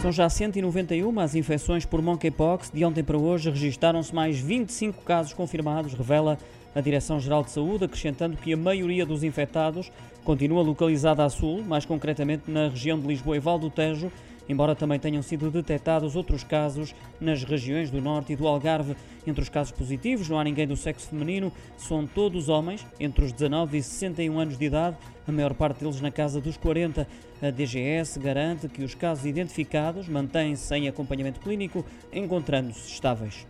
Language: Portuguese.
São já 191 as infecções por monkeypox. De ontem para hoje registaram-se mais 25 casos confirmados, revela a Direção-Geral de Saúde, acrescentando que a maioria dos infectados continua localizada a sul, mais concretamente na região de Lisboa e Val do Tejo, embora também tenham sido detectados outros casos nas regiões do Norte e do Algarve. Entre os casos positivos, não há ninguém do sexo feminino, são todos homens, entre os 19 e 61 anos de idade, a maior parte deles na casa dos 40. A DGS garante que os casos identificados mantêm-se em acompanhamento clínico, encontrando-se estáveis.